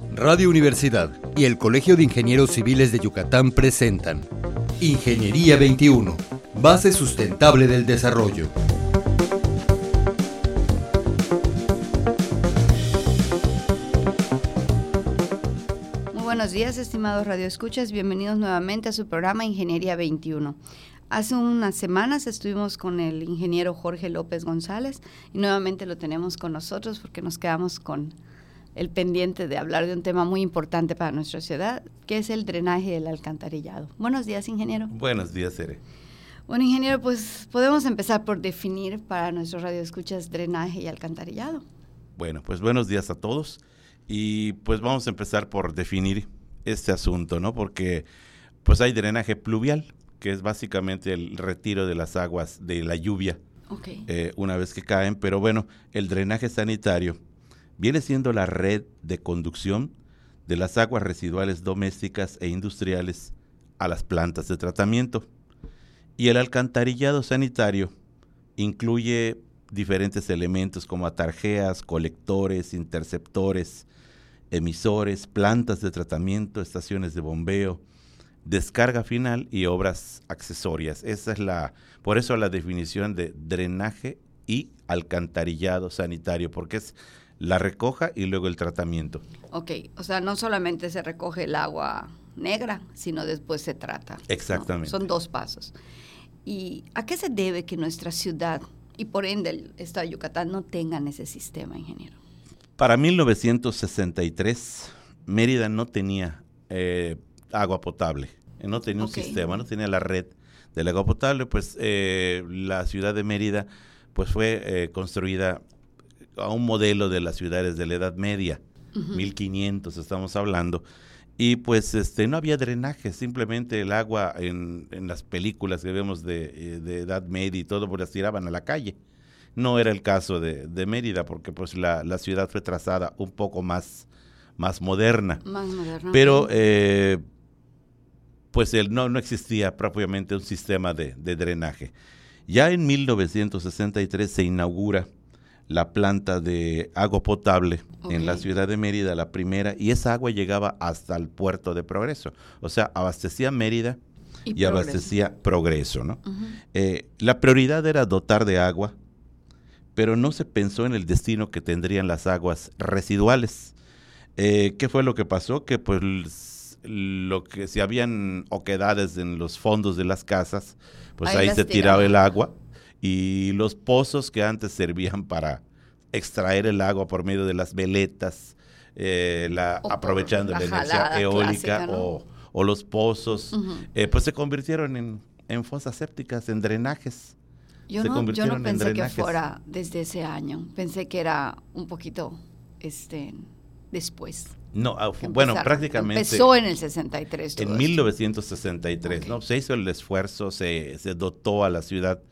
Radio Universidad y el Colegio de Ingenieros Civiles de Yucatán presentan Ingeniería 21, base sustentable del desarrollo. Muy buenos días, estimados radioescuchas. Bienvenidos nuevamente a su programa Ingeniería 21. Hace unas semanas estuvimos con el ingeniero Jorge López González y nuevamente lo tenemos con nosotros porque nos quedamos con el pendiente de hablar de un tema muy importante para nuestra ciudad, que es el drenaje del alcantarillado. Buenos días, ingeniero. Buenos días, Ere. Bueno, ingeniero, pues podemos empezar por definir para nuestros radioescuchas drenaje y alcantarillado. Bueno, pues buenos días a todos y pues vamos a empezar por definir este asunto, ¿no? Porque pues hay drenaje pluvial, que es básicamente el retiro de las aguas de la lluvia eh, una vez que caen, pero bueno, el drenaje sanitario viene siendo la red de conducción de las aguas residuales domésticas e industriales a las plantas de tratamiento. Y el alcantarillado sanitario incluye diferentes elementos como atarjeas, colectores, interceptores, emisores, plantas de tratamiento, estaciones de bombeo, descarga final y obras accesorias. Esa es la, por eso la definición de drenaje y alcantarillado sanitario, porque es la recoja y luego el tratamiento. Ok, o sea, no solamente se recoge el agua negra, sino después se trata. Exactamente. Son dos pasos. ¿Y a qué se debe que nuestra ciudad y por ende el Estado de Yucatán no tengan ese sistema, ingeniero? Para 1963, Mérida no tenía eh, agua potable, no tenía un sistema, no tenía la red del agua potable, pues eh, la ciudad de Mérida pues fue eh, construida a un modelo de las ciudades de la Edad Media, 1500 estamos hablando, y pues este no había drenaje, simplemente el agua en, en las películas que vemos de, eh, de, Edad Media y todo, pues las tiraban a la calle. No era el caso de, de Mérida, porque pues la, la, ciudad fue trazada un poco más, más moderna. Más moderna. Pero eh, pues el, no, no existía propiamente un sistema de, de drenaje. Ya en 1963 se inaugura la planta de agua potable okay. en la ciudad de Mérida, la primera, y esa agua llegaba hasta el puerto de Progreso. O sea, abastecía Mérida y, y progreso. abastecía Progreso, ¿no? Uh -huh. eh, la prioridad era dotar de agua, pero no se pensó en el destino que tendrían las aguas residuales. Eh, ¿Qué fue lo que pasó? Que pues lo que si habían oquedades en los fondos de las casas, pues ahí, ahí se tiraba tiraba el agua y los pozos que antes servían para extraer el agua por medio de las veletas, eh, la, aprovechando la, la energía eólica clásica, ¿no? o, o, los pozos, uh -huh. eh, pues se convirtieron en, en, fosas sépticas, en drenajes. Yo se no, yo no pensé que fuera desde ese año, pensé que era un poquito este, después. No, uh, bueno, prácticamente. Empezó en el 63. En 1963, okay. ¿no? Se hizo el esfuerzo, se, se dotó a la ciudad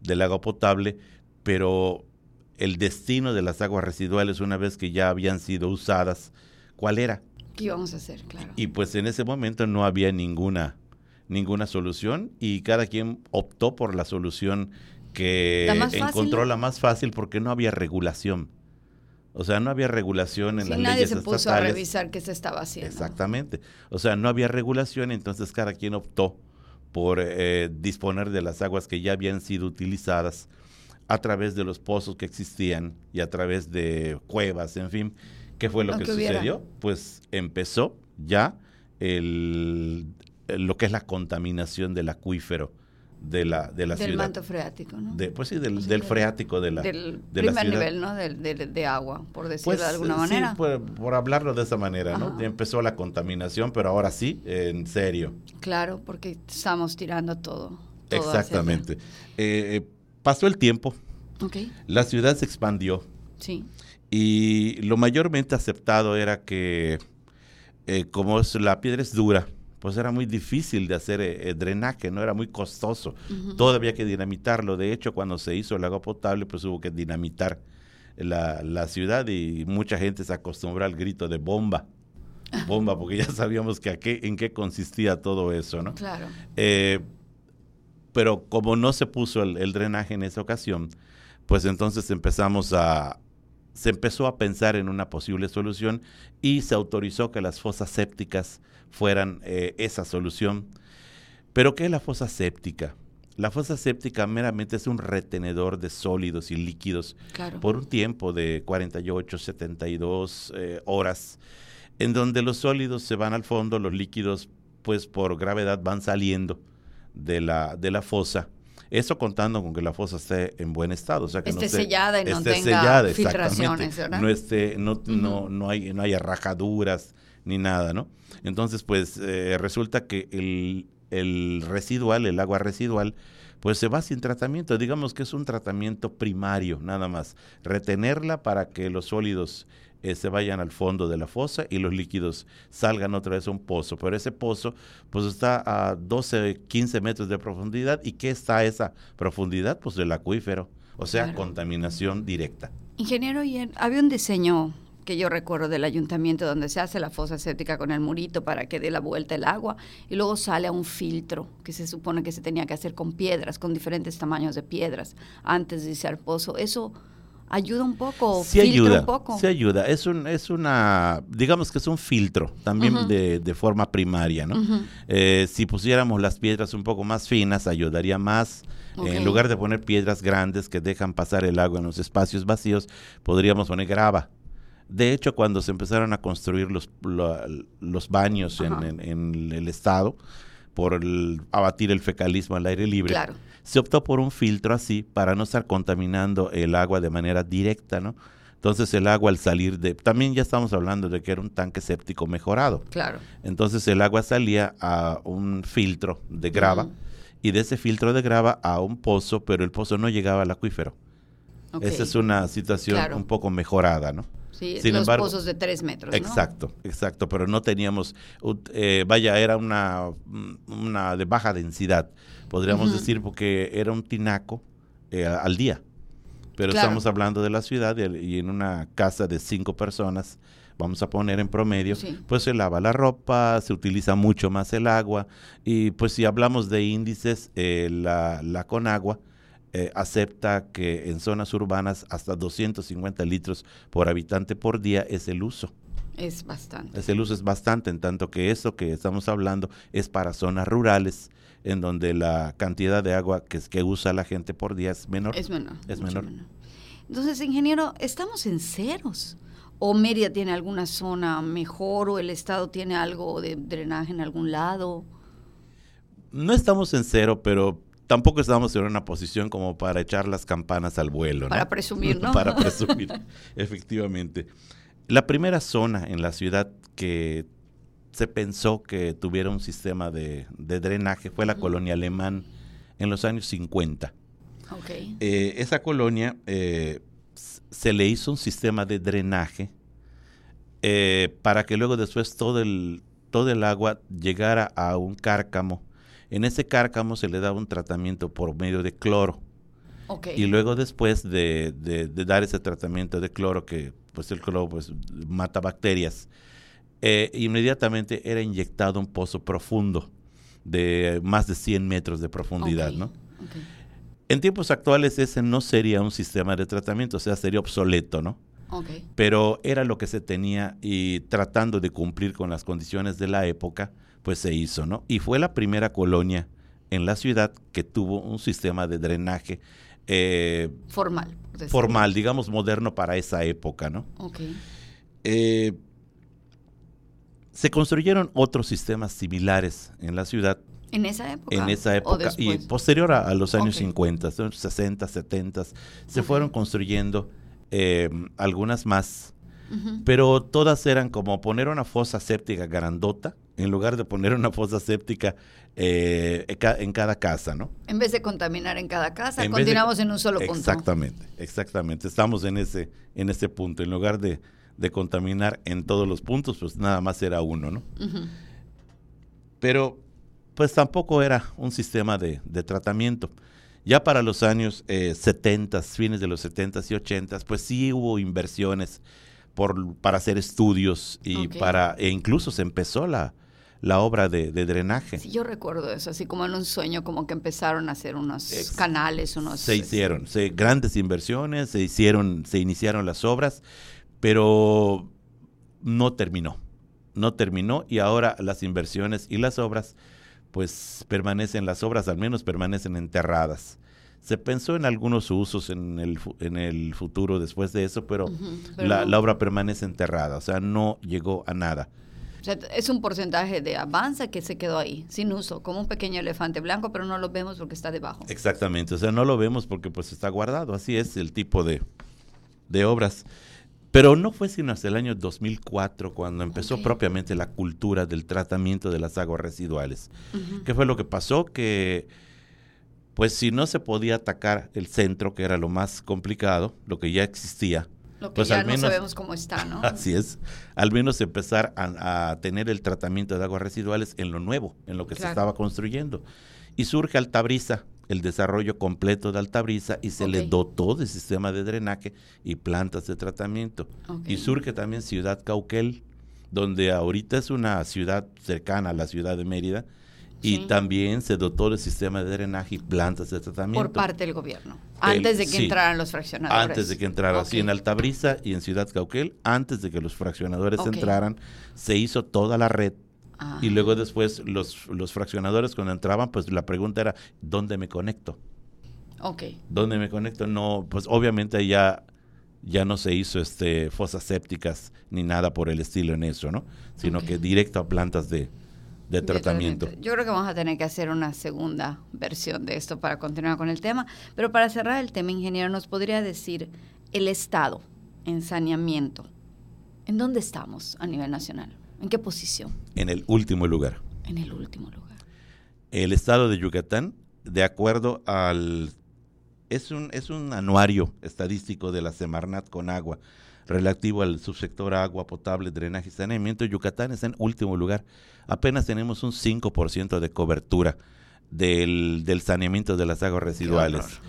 del agua potable, pero el destino de las aguas residuales una vez que ya habían sido usadas, ¿cuál era? ¿Qué íbamos a hacer? Claro. Y pues en ese momento no había ninguna ninguna solución y cada quien optó por la solución que ¿La encontró la más fácil porque no había regulación. O sea, no había regulación en sí, las nadie leyes se puso estatales. a revisar qué se estaba haciendo. Exactamente. O sea, no había regulación, entonces cada quien optó por eh, disponer de las aguas que ya habían sido utilizadas a través de los pozos que existían y a través de cuevas, en fin. ¿Qué fue lo, que sucedió? Pues empezó ya el, lo que es la contaminación del acuífero de la, de la del ciudad. manto freático, ¿no? De, pues sí, del, del freático de la, del de primer la ciudad. nivel, ¿no? De, de, de, agua, por decirlo pues, de alguna manera. Sí, por, por, hablarlo de esa manera, ¿no? Ya empezó la contaminación, pero ahora sí, en serio. Claro, porque estamos tirando todo. todo Exactamente. Eh, eh, pasó el tiempo, okay. la ciudad se expandió. Sí. Y lo mayormente aceptado era que, eh, como es, la piedra es dura, pues era muy difícil de hacer eh, drenaje, no era muy costoso. Uh -huh. Todo había que dinamitarlo. De hecho, cuando se hizo el agua potable, pues hubo que dinamitar la, la ciudad y mucha gente se acostumbró al grito de bomba. Bomba, porque ya sabíamos que a qué, en qué consistía todo eso, ¿no? Claro. Eh, pero como no se puso el, el, drenaje en esa ocasión, pues entonces empezamos a, se empezó a pensar en una posible solución y se autorizó que las fosas sépticas fueran eh, esa solución. Pero ¿qué es la fosa séptica? La fosa séptica meramente es un retenedor de sólidos y líquidos por un tiempo de 48, 72 eh, horas, en donde los sólidos se van al fondo, los líquidos pues por gravedad van saliendo de la, de la fosa eso contando con que la fosa esté en buen estado, o sea que esté no sellada y no tenga filtraciones, ¿verdad? No esté, no, no, no hay, no haya rajaduras ni nada, ¿no? Entonces, pues eh, resulta que el, el residual, el agua residual, pues se va sin tratamiento. Digamos que es un tratamiento primario, nada más. Retenerla para que los sólidos eh, se vayan al fondo de la fosa y los líquidos salgan otra vez a un pozo. Pero ese pozo pues está a 12, 15 metros de profundidad. ¿Y qué está a esa profundidad? Pues del acuífero, o sea, contaminación directa. Ingeniero, había un diseño que yo recuerdo del ayuntamiento donde se hace la fosa séptica con el murito para que dé la vuelta el agua y luego sale a un filtro que se supone que se tenía que hacer con piedras, con diferentes tamaños de piedras antes de irse al pozo. Eso ayuda un poco, sí ayuda, un poco. Sí ayuda, es un, es una, digamos que es un filtro también de, de, forma primaria, ¿no? Eh, si pusiéramos las piedras un poco más finas, ayudaría más. en lugar de poner piedras grandes que dejan pasar el agua en los espacios vacíos, podríamos poner grava. De hecho, cuando se empezaron a construir los, los baños en, en, el estado, por abatir el fecalismo al aire libre, se optó por un filtro así para no estar contaminando el agua de manera directa, ¿no? Entonces el agua al salir de, también ya estamos hablando de que era un tanque séptico mejorado. Claro. Entonces el agua salía a un filtro de grava y de ese filtro de grava a un pozo, pero el pozo no llegaba al acuífero. Esa es una situación un poco mejorada, ¿no? Sí, Sin los pozos de tres metros. Exacto, exacto, pero no teníamos, eh, vaya, era una, una de baja densidad, podríamos decir, porque era un tinaco eh, al día. Pero estamos hablando de la ciudad y, en una casa de cinco personas, vamos a poner en promedio, pues se lava la ropa, se utiliza mucho más el agua y pues si hablamos de índices, eh, la, la Conagua eh, acepta que en zonas urbanas hasta 250 litros por habitante por día es el uso. Es bastante. Es el uso es bastante, en tanto que eso que estamos hablando es para zonas rurales, en donde la cantidad de agua que, que usa la gente por día es menor. Es menor. Es menor. Entonces, ingeniero, estamos en ceros. ¿O Mérida tiene alguna zona mejor o el Estado tiene algo de drenaje en algún lado? No estamos en cero, pero tampoco estamos en una posición como para echar las campanas al vuelo. Para presumir, ¿no? para presumir, efectivamente. La primera zona en la ciudad que se pensó que tuviera un sistema de, drenaje fue la colonia alemán en los años 50. Okay. Eh, esa colonia eh, se le hizo un sistema de drenaje eh, para que luego después todo el, todo el agua llegara a un cárcamo en ese cárcamo se le da un tratamiento por medio de cloro. Y luego después de, dar ese tratamiento de cloro, que pues el cloro pues, mata bacterias, eh, inmediatamente era inyectado un pozo profundo de más de 100 metros de profundidad, ¿no? En tiempos actuales ese no sería un sistema de tratamiento, o sea, sería obsoleto, ¿no? Pero era lo que se tenía y tratando de cumplir con las condiciones de la época, pues se hizo, ¿no? Y fue la primera colonia en la ciudad que tuvo un sistema de drenaje eh, formal. Formal, digamos, moderno para esa época, ¿no? Ok. Eh, se construyeron otros sistemas similares en la ciudad. ¿En esa época? En esa época y posterior a, los años 50, 60, 70, se fueron construyendo eh, algunas más pero todas eran como poner una fosa séptica grandota en lugar de poner una fosa séptica eh, en cada casa, ¿no? En vez de contaminar en cada casa, continuamos en un solo punto. Exactamente, exactamente. Estamos en ese, en ese punto. En lugar de, contaminar en todos los puntos, pues nada más era uno, ¿no? Pero pues tampoco era un sistema de, tratamiento. Ya para los años 70, eh, fines de los 70 y 80, pues sí hubo inversiones por, para hacer estudios y para, e incluso se empezó la, la obra de, drenaje. Sí, yo recuerdo eso, así como en un sueño, como que empezaron a hacer unos canales, unos... Se hicieron, se, grandes inversiones, se hicieron, se iniciaron las obras, pero no terminó, no terminó y ahora las inversiones y las obras, pues permanecen, las obras al menos permanecen enterradas. Se pensó en algunos usos en el, en el futuro después de eso, pero, la, la obra permanece enterrada, o sea, no llegó a nada es un porcentaje de avanza que se quedó ahí, sin uso, como un pequeño elefante blanco, pero no lo vemos porque está debajo. Exactamente, o sea, no lo vemos porque pues está guardado, así es el tipo de, obras. Pero no fue sino hasta el año 2004 cuando empezó propiamente la cultura del tratamiento de las aguas residuales. ¿Qué fue lo que pasó? Que pues si no se podía atacar el centro, que era lo más complicado, lo que ya existía, lo que pues ya no sabemos cómo está, ¿no? Así es. Al menos empezar a, tener el tratamiento de aguas residuales en lo nuevo, en lo que se estaba construyendo. Y surge Altabrisa, el desarrollo completo de Altabrisa, y se le dotó de sistema de drenaje y plantas de tratamiento. Y surge también Ciudad Cauquel, donde ahorita es una ciudad cercana a la ciudad de Mérida, y también se dotó del sistema de drenaje y plantas de tratamiento. Por parte del gobierno, antes de que entraran los fraccionadores. Antes de que entraran, sí, en Altabrisa y en Ciudad Cauquel, antes de que los fraccionadores entraran, se hizo toda la red. Ah. Y luego después los, los fraccionadores cuando entraban, pues la pregunta era, ¿dónde me conecto? Ok. ¿Dónde me conecto? No, pues obviamente ya ya no se hizo este fosas sépticas ni nada por el estilo en eso, ¿no? Sino que directo a plantas de, de tratamiento. Yo creo que vamos a tener que hacer una segunda versión de esto para continuar con el tema. Pero para cerrar el tema, ingeniero, ¿nos podría decir el Estado en saneamiento? ¿En dónde estamos a nivel nacional? ¿En qué posición? En el último lugar. En el último lugar. El Estado de Yucatán, de acuerdo al... Es un, es un anuario estadístico de la Semarnat con agua relativo al subsector agua potable, drenaje y saneamiento, Yucatán está en último lugar. Apenas tenemos un 5% de cobertura del, del, saneamiento de las aguas residuales.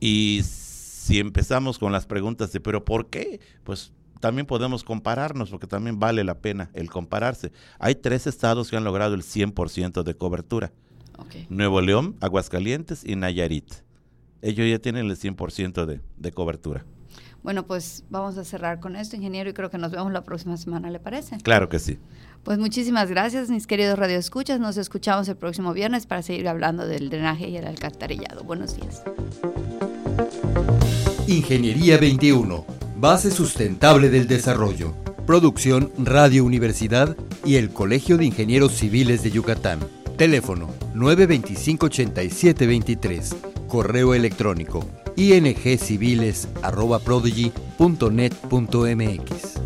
Y si empezamos con las preguntas de, pero ¿por qué? Pues también podemos compararnos, porque también vale la pena el compararse. Hay tres estados que han logrado el 100% de cobertura. Nuevo León, Aguascalientes y Nayarit. Ellos ya tienen el 100% de, de cobertura. Bueno, pues vamos a cerrar con esto, ingeniero, y creo que nos vemos la próxima semana, ¿le parece? Claro que sí. Pues muchísimas gracias, mis queridos radioescuchas. Nos escuchamos el próximo viernes para seguir hablando del drenaje y el alcantarillado. Buenos días. Ingeniería 21, base sustentable del desarrollo. Producción Radio Universidad y el Colegio de Ingenieros Civiles de Yucatán. Teléfono 925-8723. Correo electrónico ingciviles.prodigy.net.mx